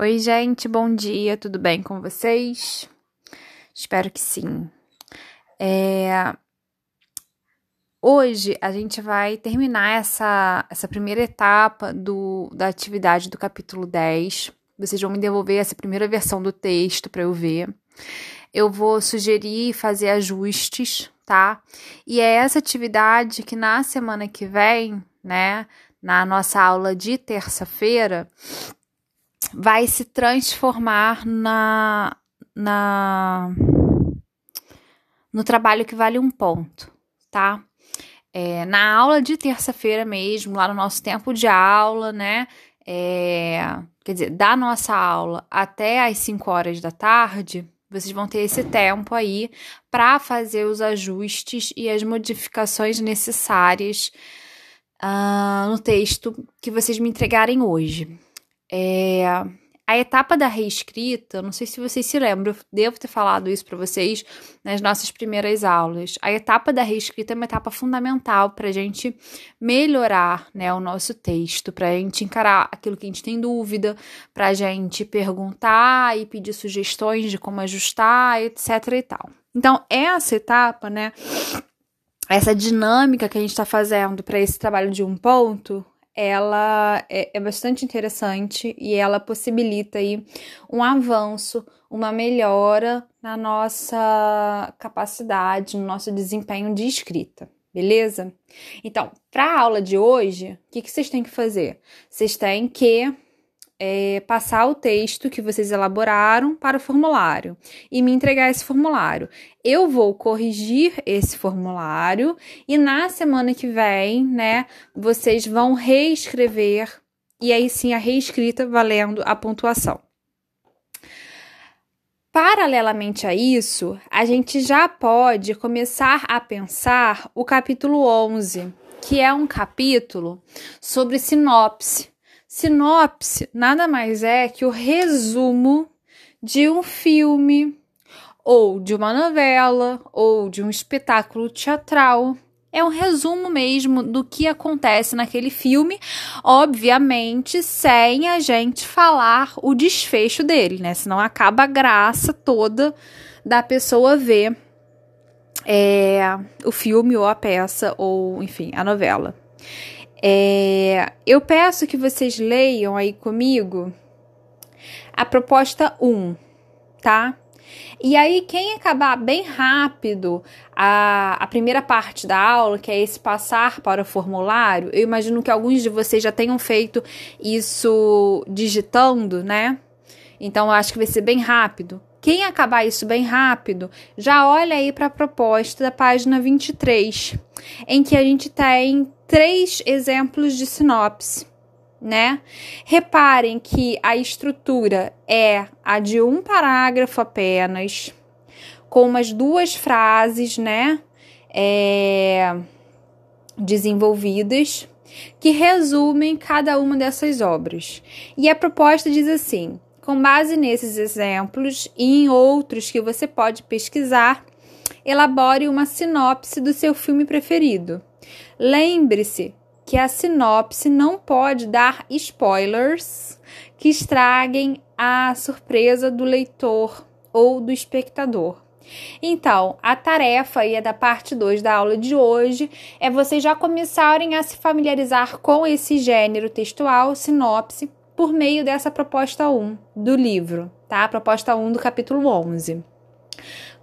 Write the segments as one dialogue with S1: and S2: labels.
S1: Oi, gente, bom dia, tudo bem com vocês? Espero que sim. É... Hoje a gente vai terminar essa, essa primeira etapa do, da atividade do capítulo 10. Vocês vão me devolver essa primeira versão do texto para eu ver. Eu vou sugerir fazer ajustes, tá? E é essa atividade que na semana que vem, né, na nossa aula de terça-feira, vai se transformar na, na no trabalho que vale um ponto, tá? É, na aula de terça-feira mesmo, lá no nosso tempo de aula, né? É, quer dizer, da nossa aula até às 5 horas da tarde, vocês vão ter esse tempo aí para fazer os ajustes e as modificações necessárias uh, no texto que vocês me entregarem hoje. É, a etapa da reescrita, não sei se vocês se lembram, eu devo ter falado isso para vocês nas nossas primeiras aulas. A etapa da reescrita é uma etapa fundamental para a gente melhorar né, o nosso texto, para a gente encarar aquilo que a gente tem dúvida, para a gente perguntar e pedir sugestões de como ajustar, etc. e tal. Então, essa etapa, né? Essa dinâmica que a gente está fazendo para esse trabalho de um ponto ela é, é, bastante interessante e ela possibilita aí um avanço, uma melhora na nossa capacidade, no nosso desempenho de escrita, beleza? Então, para a aula de hoje, o que, que vocês têm que fazer? Vocês têm que é, passar o texto que vocês elaboraram para o formulário e me entregar esse formulário. Eu vou corrigir esse formulário e na semana que vem, né, vocês vão reescrever e aí sim a reescrita valendo a pontuação. Paralelamente a isso, a gente já pode começar a pensar o capítulo 11, que é um capítulo sobre sinopse Sinopse nada mais é que o resumo de um filme, ou de uma novela, ou de um espetáculo teatral. É um resumo mesmo do que acontece naquele filme, obviamente, sem a gente falar o desfecho dele, né? Senão acaba a graça toda da pessoa ver é, o filme ou a peça, ou enfim, a novela. É, eu peço que vocês leiam aí comigo a proposta 1, tá? E aí, quem acabar bem rápido a, a primeira parte da aula, que é esse passar para o formulário, eu imagino que alguns de vocês já tenham feito isso digitando, né? Então, eu acho que vai ser bem rápido. Quem acabar isso bem rápido, já olha aí para a proposta da página 23, em que a gente tem três exemplos de sinopse, né? Reparem que a estrutura é a de um parágrafo apenas, com umas duas frases, né? É, desenvolvidas que resumem cada uma dessas obras. E a proposta diz assim: com base nesses exemplos e em outros que você pode pesquisar, elabore uma sinopse do seu filme preferido. Lembre-se que a sinopse não pode dar spoilers que estraguem a surpresa do leitor ou do espectador. Então, a tarefa aí é da parte 2 da aula de hoje é vocês já começarem a se familiarizar com esse gênero textual, sinopse, por meio dessa proposta 1 do livro, tá? Proposta 1 do capítulo 11.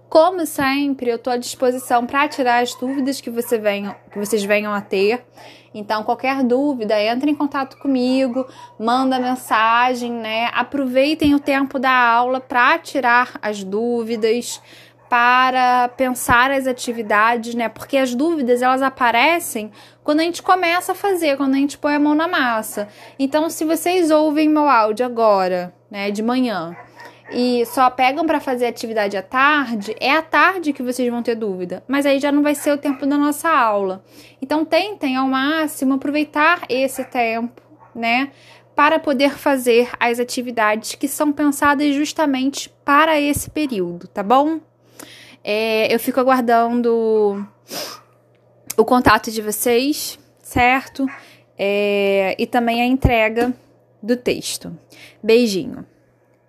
S1: Como sempre, eu estou à disposição para tirar as dúvidas que, você venham, que vocês venham a ter. Então, qualquer dúvida, entre em contato comigo, manda mensagem, né? Aproveitem o tempo da aula para tirar as dúvidas, para pensar as atividades, né? Porque as dúvidas elas aparecem quando a gente começa a fazer, quando a gente põe a mão na massa. Então, se vocês ouvem meu áudio agora, né, de manhã, e só pegam para fazer atividade à tarde, é à tarde que vocês vão ter dúvida, mas aí já não vai ser o tempo da nossa aula. Então, tentem ao máximo aproveitar esse tempo, né? Para poder fazer as atividades que são pensadas justamente para esse período, tá bom? É, eu fico aguardando o contato de vocês, certo? É, e também a entrega do texto. Beijinho.